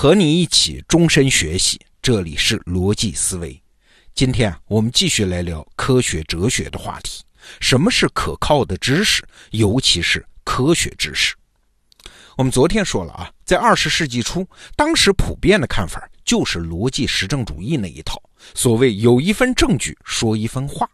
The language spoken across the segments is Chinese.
和你一起终身学习，这里是逻辑思维。今天啊，我们继续来聊科学哲学的话题。什么是可靠的知识？尤其是科学知识。我们昨天说了啊，在二十世纪初，当时普遍的看法就是逻辑实证主义那一套。所谓有一份证据说一分话，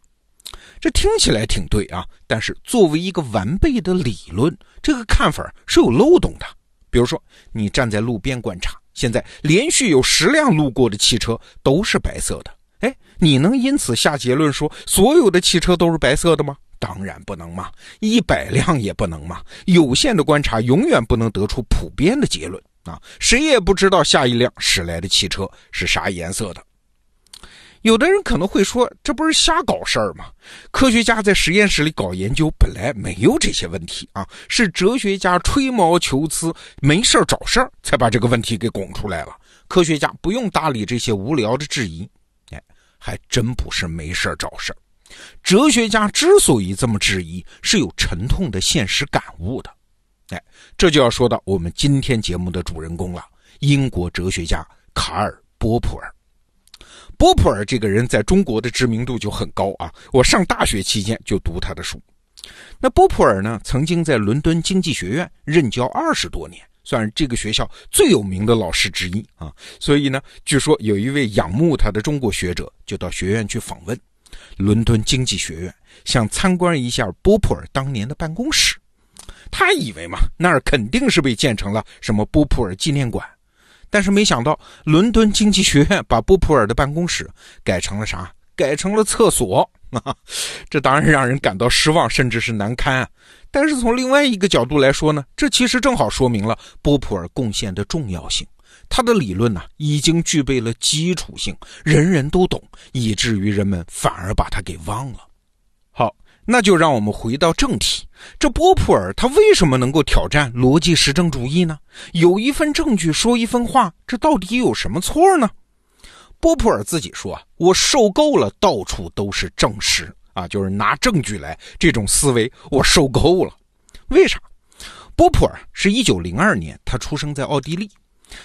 这听起来挺对啊。但是作为一个完备的理论，这个看法是有漏洞的。比如说，你站在路边观察，现在连续有十辆路过的汽车都是白色的，哎，你能因此下结论说所有的汽车都是白色的吗？当然不能嘛，一百辆也不能嘛。有限的观察永远不能得出普遍的结论啊，谁也不知道下一辆驶来的汽车是啥颜色的。有的人可能会说，这不是瞎搞事儿吗？科学家在实验室里搞研究，本来没有这些问题啊，是哲学家吹毛求疵，没事儿找事儿，才把这个问题给拱出来了。科学家不用搭理这些无聊的质疑，哎，还真不是没事儿找事儿。哲学家之所以这么质疑，是有沉痛的现实感悟的。哎，这就要说到我们今天节目的主人公了——英国哲学家卡尔·波普尔。波普尔这个人在中国的知名度就很高啊！我上大学期间就读他的书。那波普尔呢，曾经在伦敦经济学院任教二十多年，算是这个学校最有名的老师之一啊。所以呢，据说有一位仰慕他的中国学者就到学院去访问伦敦经济学院，想参观一下波普尔当年的办公室。他以为嘛，那儿肯定是被建成了什么波普尔纪念馆。但是没想到，伦敦经济学院把波普尔的办公室改成了啥？改成了厕所啊！这当然让人感到失望，甚至是难堪。但是从另外一个角度来说呢，这其实正好说明了波普尔贡献的重要性。他的理论呢，已经具备了基础性，人人都懂，以至于人们反而把他给忘了。好。那就让我们回到正题，这波普尔他为什么能够挑战逻辑实证主义呢？有一份证据说一份话，这到底有什么错呢？波普尔自己说，我受够了到处都是证实啊，就是拿证据来这种思维，我受够了。为啥？波普尔是一九零二年，他出生在奥地利。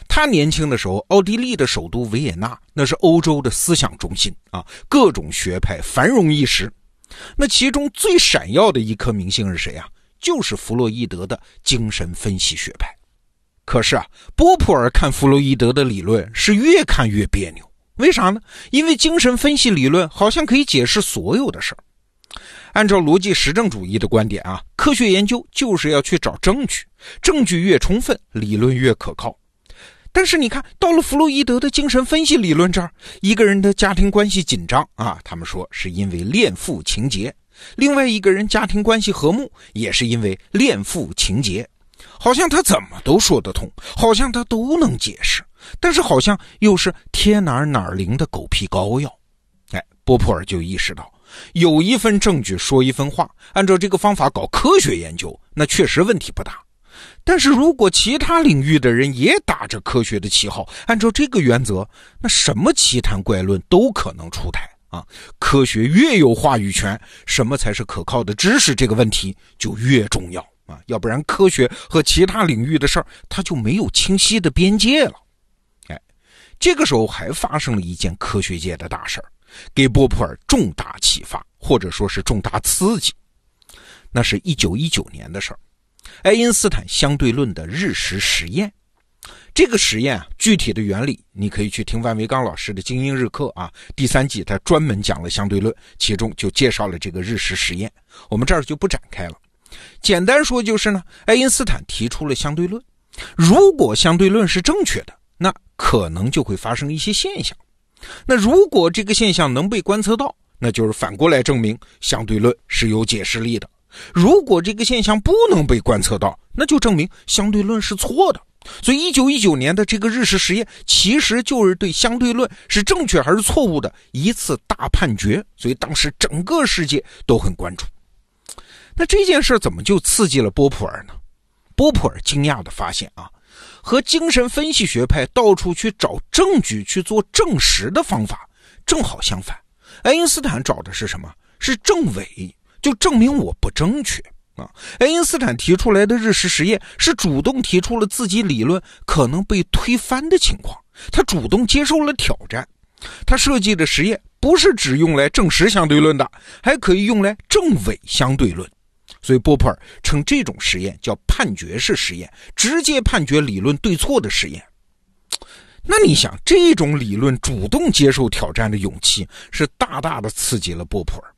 他年轻的时候，奥地利的首都维也纳那是欧洲的思想中心啊，各种学派繁荣一时。那其中最闪耀的一颗明星是谁啊？就是弗洛伊德的精神分析学派。可是啊，波普尔看弗洛伊德的理论是越看越别扭。为啥呢？因为精神分析理论好像可以解释所有的事儿。按照逻辑实证主义的观点啊，科学研究就是要去找证据，证据越充分，理论越可靠。但是你看到了弗洛伊德的精神分析理论这儿，一个人的家庭关系紧张啊，他们说是因为恋父情节；另外一个人家庭关系和睦，也是因为恋父情节。好像他怎么都说得通，好像他都能解释，但是好像又是贴哪儿哪儿灵的狗屁膏药。哎，波普尔就意识到，有一份证据说一分话，按照这个方法搞科学研究，那确实问题不大。但是如果其他领域的人也打着科学的旗号，按照这个原则，那什么奇谈怪论都可能出台啊！科学越有话语权，什么才是可靠的知识？这个问题就越重要啊！要不然科学和其他领域的事儿，它就没有清晰的边界了。哎，这个时候还发生了一件科学界的大事儿，给波普尔重大启发，或者说是重大刺激。那是一九一九年的事儿。爱因斯坦相对论的日食实验，这个实验啊，具体的原理你可以去听万维刚老师的精英日课啊，第三季他专门讲了相对论，其中就介绍了这个日食实验，我们这儿就不展开了。简单说就是呢，爱因斯坦提出了相对论，如果相对论是正确的，那可能就会发生一些现象，那如果这个现象能被观测到，那就是反过来证明相对论是有解释力的。如果这个现象不能被观测到，那就证明相对论是错的。所以，一九一九年的这个日食实验，其实就是对相对论是正确还是错误的一次大判决。所以，当时整个世界都很关注。那这件事怎么就刺激了波普尔呢？波普尔惊讶地发现啊，和精神分析学派到处去找证据去做证实的方法正好相反。爱因斯坦找的是什么？是证伪。就证明我不正确啊。爱因斯坦提出来的日食实验是主动提出了自己理论可能被推翻的情况，他主动接受了挑战。他设计的实验不是只用来证实相对论的，还可以用来证伪相对论。所以波普尔称这种实验叫判决式实验，直接判决理论对错的实验。那你想，这种理论主动接受挑战的勇气，是大大的刺激了波普尔。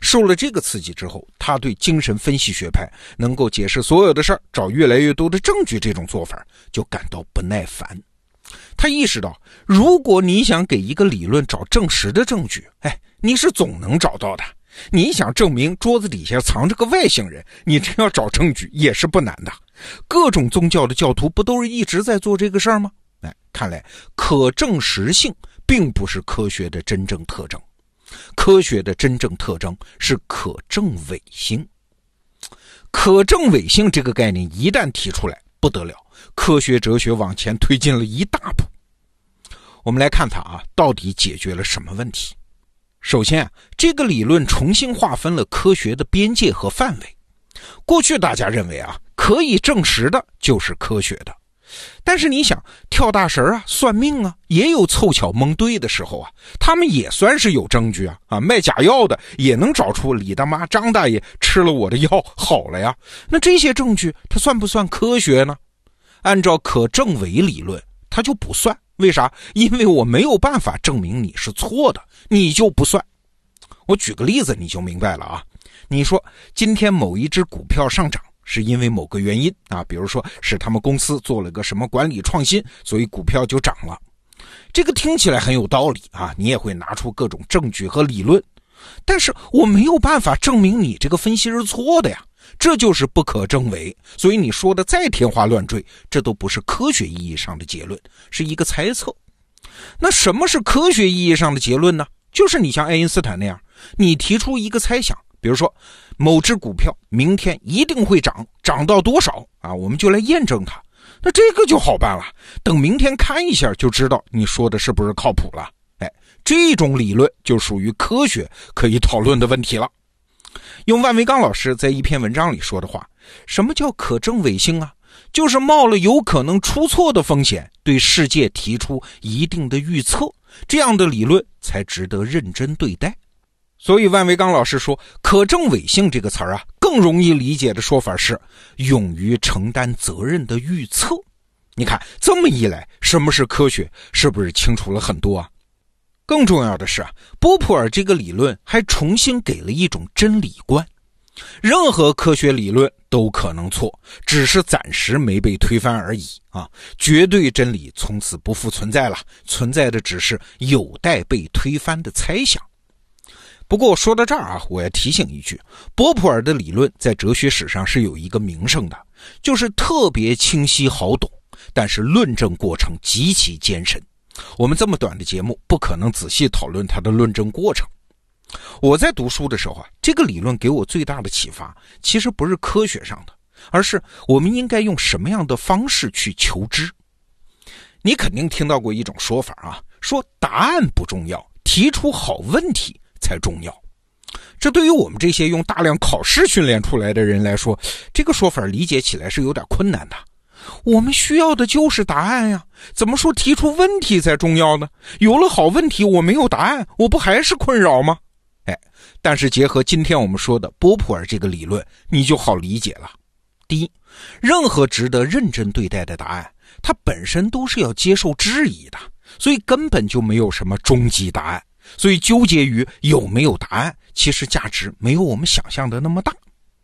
受了这个刺激之后，他对精神分析学派能够解释所有的事儿、找越来越多的证据这种做法，就感到不耐烦。他意识到，如果你想给一个理论找证实的证据，哎，你是总能找到的。你想证明桌子底下藏着个外星人，你真要找证据也是不难的。各种宗教的教徒不都是一直在做这个事儿吗？哎，看来可证实性并不是科学的真正特征，科学的真正特征是可证伪性。可证伪性这个概念一旦提出来，不得了，科学哲学往前推进了一大步。我们来看它啊，到底解决了什么问题？首先，这个理论重新划分了科学的边界和范围。过去大家认为啊，可以证实的就是科学的。但是你想，跳大神啊、算命啊，也有凑巧蒙对的时候啊，他们也算是有证据啊。啊，卖假药的也能找出李大妈、张大爷吃了我的药好了呀。那这些证据，它算不算科学呢？按照可证伪理论，它就不算。为啥？因为我没有办法证明你是错的，你就不算。我举个例子，你就明白了啊。你说今天某一只股票上涨，是因为某个原因啊，比如说是他们公司做了个什么管理创新，所以股票就涨了。这个听起来很有道理啊，你也会拿出各种证据和理论，但是我没有办法证明你这个分析是错的呀。这就是不可证伪，所以你说的再天花乱坠，这都不是科学意义上的结论，是一个猜测。那什么是科学意义上的结论呢？就是你像爱因斯坦那样，你提出一个猜想，比如说某只股票明天一定会涨，涨到多少啊？我们就来验证它。那这个就好办了，等明天看一下就知道你说的是不是靠谱了。哎，这种理论就属于科学可以讨论的问题了。用万维刚老师在一篇文章里说的话，什么叫可证伪性啊？就是冒了有可能出错的风险，对世界提出一定的预测，这样的理论才值得认真对待。所以万维刚老师说，可证伪性这个词儿啊，更容易理解的说法是勇于承担责任的预测。你看这么一来，什么是科学，是不是清楚了很多啊？更重要的是啊，波普尔这个理论还重新给了一种真理观：任何科学理论都可能错，只是暂时没被推翻而已啊！绝对真理从此不复存在了，存在的只是有待被推翻的猜想。不过说到这儿啊，我要提醒一句：波普尔的理论在哲学史上是有一个名声的，就是特别清晰好懂，但是论证过程极其艰深。我们这么短的节目，不可能仔细讨论它的论证过程。我在读书的时候啊，这个理论给我最大的启发，其实不是科学上的，而是我们应该用什么样的方式去求知。你肯定听到过一种说法啊，说答案不重要，提出好问题才重要。这对于我们这些用大量考试训练出来的人来说，这个说法理解起来是有点困难的。我们需要的就是答案呀，怎么说提出问题才重要呢？有了好问题，我没有答案，我不还是困扰吗？哎，但是结合今天我们说的波普尔这个理论，你就好理解了。第一，任何值得认真对待的答案，它本身都是要接受质疑的，所以根本就没有什么终极答案。所以纠结于有没有答案，其实价值没有我们想象的那么大，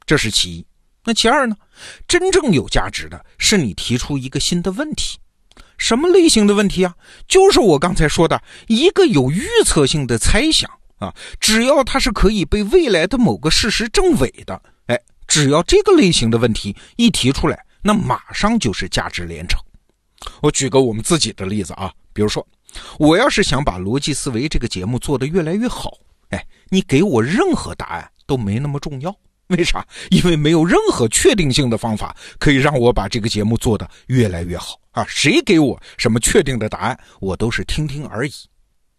这是其一。那其二呢？真正有价值的是你提出一个新的问题，什么类型的问题啊？就是我刚才说的一个有预测性的猜想啊，只要它是可以被未来的某个事实证伪的，哎，只要这个类型的问题一提出来，那马上就是价值连城。我举个我们自己的例子啊，比如说，我要是想把逻辑思维这个节目做得越来越好，哎，你给我任何答案都没那么重要。为啥？因为没有任何确定性的方法可以让我把这个节目做得越来越好啊！谁给我什么确定的答案，我都是听听而已。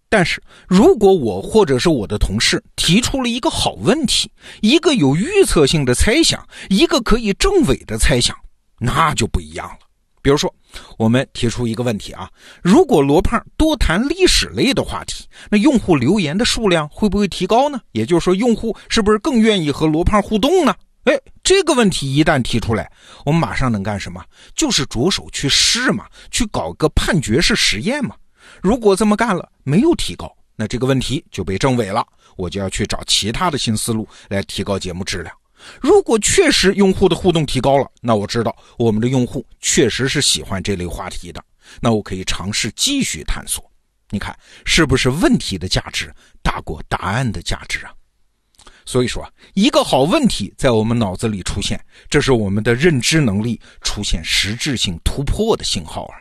但是如果我或者是我的同事提出了一个好问题，一个有预测性的猜想，一个可以证伪的猜想，那就不一样了。比如说，我们提出一个问题啊，如果罗胖多谈历史类的话题，那用户留言的数量会不会提高呢？也就是说，用户是不是更愿意和罗胖互动呢？哎，这个问题一旦提出来，我们马上能干什么？就是着手去试嘛，去搞个判决式实验嘛。如果这么干了没有提高，那这个问题就被证伪了，我就要去找其他的新思路来提高节目质量。如果确实用户的互动提高了，那我知道我们的用户确实是喜欢这类话题的，那我可以尝试继续探索。你看是不是问题的价值大过答案的价值啊？所以说，一个好问题在我们脑子里出现，这是我们的认知能力出现实质性突破的信号啊。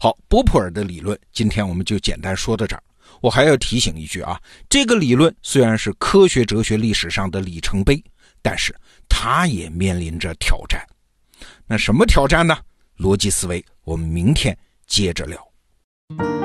好，波普尔的理论，今天我们就简单说到这儿。我还要提醒一句啊，这个理论虽然是科学哲学历史上的里程碑。但是他也面临着挑战，那什么挑战呢？逻辑思维，我们明天接着聊。